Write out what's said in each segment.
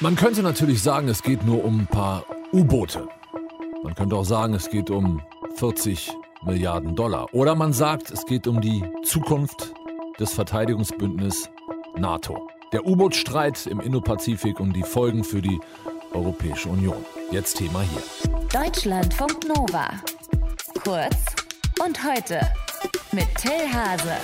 Man könnte natürlich sagen, es geht nur um ein paar U-Boote. Man könnte auch sagen, es geht um 40 Milliarden Dollar. Oder man sagt, es geht um die Zukunft des Verteidigungsbündnisses NATO. Der U-Boot-Streit im Indopazifik und die Folgen für die Europäische Union. Jetzt Thema hier. Deutschlandfunk Nova. Kurz und heute mit Till Hase.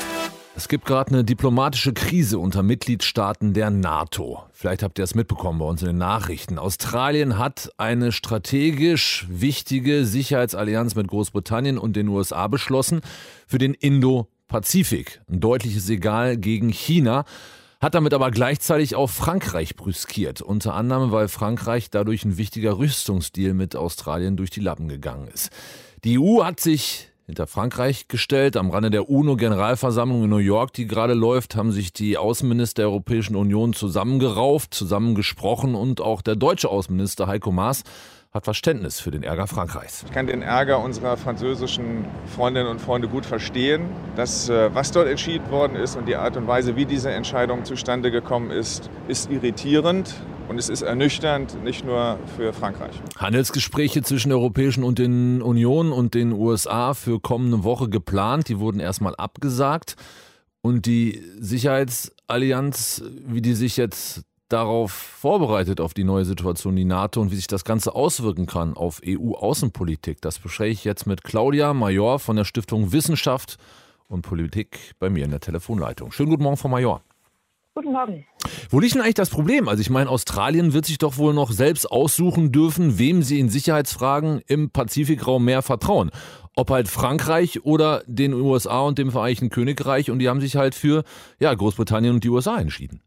Es gibt gerade eine diplomatische Krise unter Mitgliedstaaten der NATO. Vielleicht habt ihr es mitbekommen bei uns in den Nachrichten. Australien hat eine strategisch wichtige Sicherheitsallianz mit Großbritannien und den USA beschlossen für den Indo-Pazifik. Ein deutliches Signal gegen China hat damit aber gleichzeitig auch Frankreich brüskiert. Unter anderem, weil Frankreich dadurch ein wichtiger Rüstungsdeal mit Australien durch die Lappen gegangen ist. Die EU hat sich hinter Frankreich gestellt. Am Rande der UNO-Generalversammlung in New York, die gerade läuft, haben sich die Außenminister der Europäischen Union zusammengerauft, zusammengesprochen und auch der deutsche Außenminister Heiko Maas hat Verständnis für den Ärger Frankreichs. Ich kann den Ärger unserer französischen Freundinnen und Freunde gut verstehen. Das, äh, was dort entschieden worden ist und die Art und Weise, wie diese Entscheidung zustande gekommen ist, ist irritierend. Und es ist ernüchternd, nicht nur für Frankreich. Handelsgespräche zwischen der Europäischen Union und den USA für kommende Woche geplant. Die wurden erstmal abgesagt. Und die Sicherheitsallianz, wie die sich jetzt darauf vorbereitet, auf die neue Situation, die NATO und wie sich das Ganze auswirken kann auf EU-Außenpolitik, das bespreche ich jetzt mit Claudia Major von der Stiftung Wissenschaft und Politik bei mir in der Telefonleitung. Schönen guten Morgen, Frau Major. Guten Morgen. Wo liegt denn eigentlich das Problem? Also ich meine, Australien wird sich doch wohl noch selbst aussuchen dürfen, wem sie in Sicherheitsfragen im Pazifikraum mehr vertrauen. Ob halt Frankreich oder den USA und dem Vereinigten Königreich und die haben sich halt für ja, Großbritannien und die USA entschieden.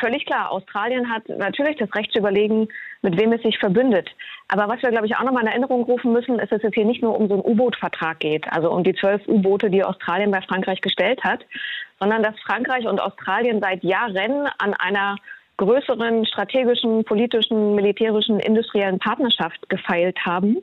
Völlig klar. Australien hat natürlich das Recht zu überlegen, mit wem es sich verbündet. Aber was wir, glaube ich, auch nochmal in Erinnerung rufen müssen, ist, dass es hier nicht nur um so einen U-Boot-Vertrag geht, also um die zwölf U-Boote, die Australien bei Frankreich gestellt hat, sondern dass Frankreich und Australien seit Jahren an einer größeren strategischen, politischen, militärischen, industriellen Partnerschaft gefeilt haben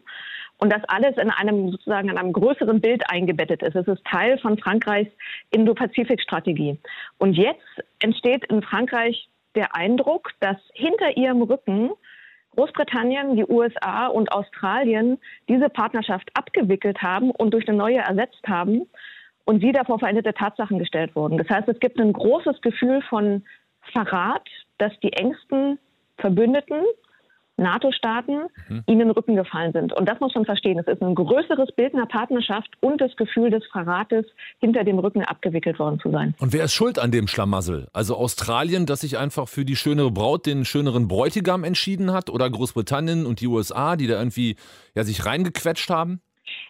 und das alles in einem sozusagen in einem größeren Bild eingebettet ist. Es ist Teil von Frankreichs Indo-Pazifik-Strategie. Und jetzt entsteht in Frankreich der Eindruck, dass hinter ihrem Rücken Großbritannien, die USA und Australien diese Partnerschaft abgewickelt haben und durch eine neue ersetzt haben und sie davor veränderte Tatsachen gestellt wurden. Das heißt, es gibt ein großes Gefühl von Verrat, dass die engsten Verbündeten NATO-Staaten mhm. ihnen den Rücken gefallen sind. Und das muss man verstehen. Es ist ein größeres Bild einer Partnerschaft und das Gefühl des Verrates, hinter dem Rücken abgewickelt worden zu sein. Und wer ist schuld an dem Schlamassel? Also Australien, das sich einfach für die schönere Braut den schöneren Bräutigam entschieden hat? Oder Großbritannien und die USA, die da irgendwie ja, sich reingequetscht haben?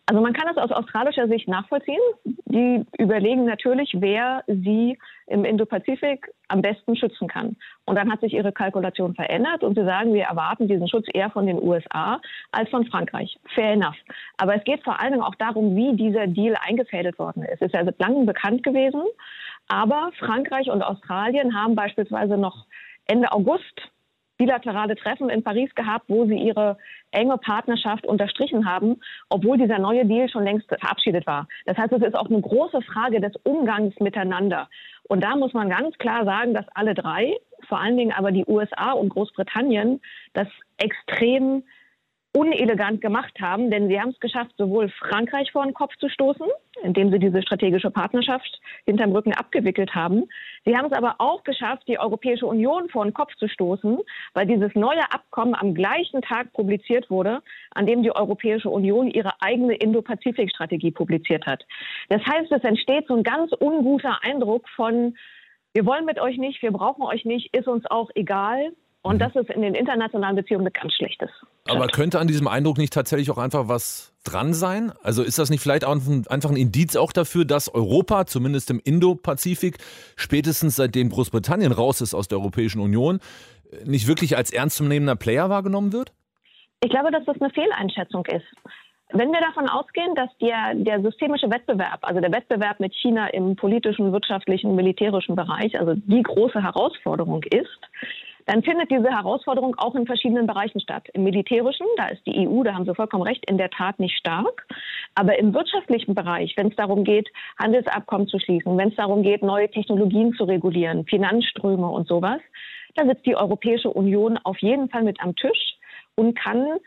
Also man kann das aus australischer Sicht nachvollziehen. Die überlegen natürlich, wer sie im Indopazifik am besten schützen kann. Und dann hat sich ihre Kalkulation verändert und sie sagen, wir erwarten diesen Schutz eher von den USA als von Frankreich. Fair enough. Aber es geht vor allen Dingen auch darum, wie dieser Deal eingefädelt worden ist. Es ist ja seit langem bekannt gewesen. Aber Frankreich und Australien haben beispielsweise noch Ende August bilaterale Treffen in Paris gehabt, wo sie ihre enge Partnerschaft unterstrichen haben, obwohl dieser neue Deal schon längst verabschiedet war. Das heißt, es ist auch eine große Frage des Umgangs miteinander. Und da muss man ganz klar sagen, dass alle drei, vor allen Dingen aber die USA und Großbritannien, das extrem unelegant gemacht haben, denn sie haben es geschafft, sowohl Frankreich vor den Kopf zu stoßen, indem sie diese strategische Partnerschaft hinterm Rücken abgewickelt haben. Sie haben es aber auch geschafft, die Europäische Union vor den Kopf zu stoßen, weil dieses neue Abkommen am gleichen Tag publiziert wurde, an dem die Europäische Union ihre eigene Indo-Pazifik-Strategie publiziert hat. Das heißt, es entsteht so ein ganz unguter Eindruck von, wir wollen mit euch nicht, wir brauchen euch nicht, ist uns auch egal. Und mhm. das ist in den internationalen Beziehungen ganz Schlechtes. Aber könnte an diesem Eindruck nicht tatsächlich auch einfach was dran sein? Also ist das nicht vielleicht auch ein, einfach ein Indiz auch dafür, dass Europa, zumindest im Indo-Pazifik, spätestens seitdem Großbritannien raus ist aus der Europäischen Union, nicht wirklich als ernstzunehmender Player wahrgenommen wird? Ich glaube, dass das eine Fehleinschätzung ist. Wenn wir davon ausgehen, dass der, der systemische Wettbewerb, also der Wettbewerb mit China im politischen, wirtschaftlichen, militärischen Bereich, also die große Herausforderung ist, dann findet diese Herausforderung auch in verschiedenen Bereichen statt. Im militärischen, da ist die EU, da haben Sie vollkommen recht, in der Tat nicht stark. Aber im wirtschaftlichen Bereich, wenn es darum geht, Handelsabkommen zu schließen, wenn es darum geht, neue Technologien zu regulieren, Finanzströme und sowas, Da sitzt die Europäische Union auf jeden Fall mit am Tisch und kann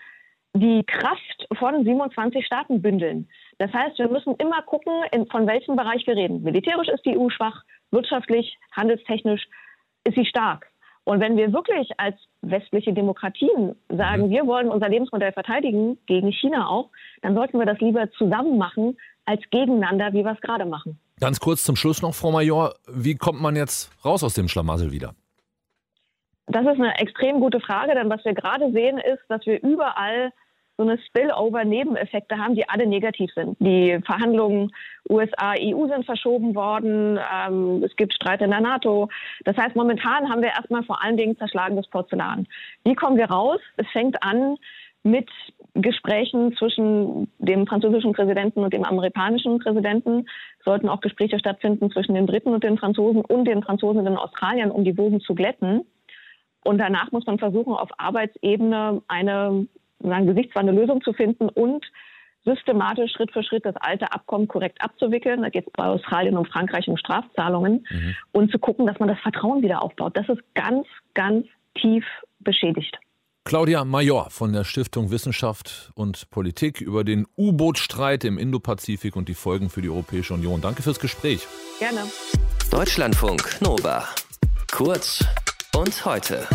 die Kraft von 27 Staaten bündeln. Das heißt, wir müssen immer gucken, in, von welchem Bereich wir reden. Militärisch ist die EU schwach, wirtschaftlich, handelstechnisch ist sie stark. Und wenn wir wirklich als westliche Demokratien sagen, mhm. wir wollen unser Lebensmodell verteidigen, gegen China auch, dann sollten wir das lieber zusammen machen, als gegeneinander, wie wir es gerade machen. Ganz kurz zum Schluss noch, Frau Major, wie kommt man jetzt raus aus dem Schlamassel wieder? Das ist eine extrem gute Frage, denn was wir gerade sehen, ist, dass wir überall so eine Spillover-Nebeneffekte haben, die alle negativ sind. Die Verhandlungen USA-EU sind verschoben worden. Ähm, es gibt Streit in der NATO. Das heißt, momentan haben wir erstmal vor allen Dingen zerschlagenes Porzellan. Wie kommen wir raus? Es fängt an mit Gesprächen zwischen dem französischen Präsidenten und dem amerikanischen Präsidenten. Sollten auch Gespräche stattfinden zwischen den Briten und den Franzosen und den Franzosen und den Australiern, um die Wogen zu glätten. Und danach muss man versuchen, auf Arbeitsebene eine sagen, gesichtswahrende Lösung zu finden und systematisch Schritt für Schritt das alte Abkommen korrekt abzuwickeln. Da geht es bei Australien und Frankreich um Strafzahlungen mhm. und zu gucken, dass man das Vertrauen wieder aufbaut. Das ist ganz, ganz tief beschädigt. Claudia Major von der Stiftung Wissenschaft und Politik über den U-Boot-Streit im Indopazifik und die Folgen für die Europäische Union. Danke fürs Gespräch. Gerne. Deutschlandfunk Nova. Kurz und heute.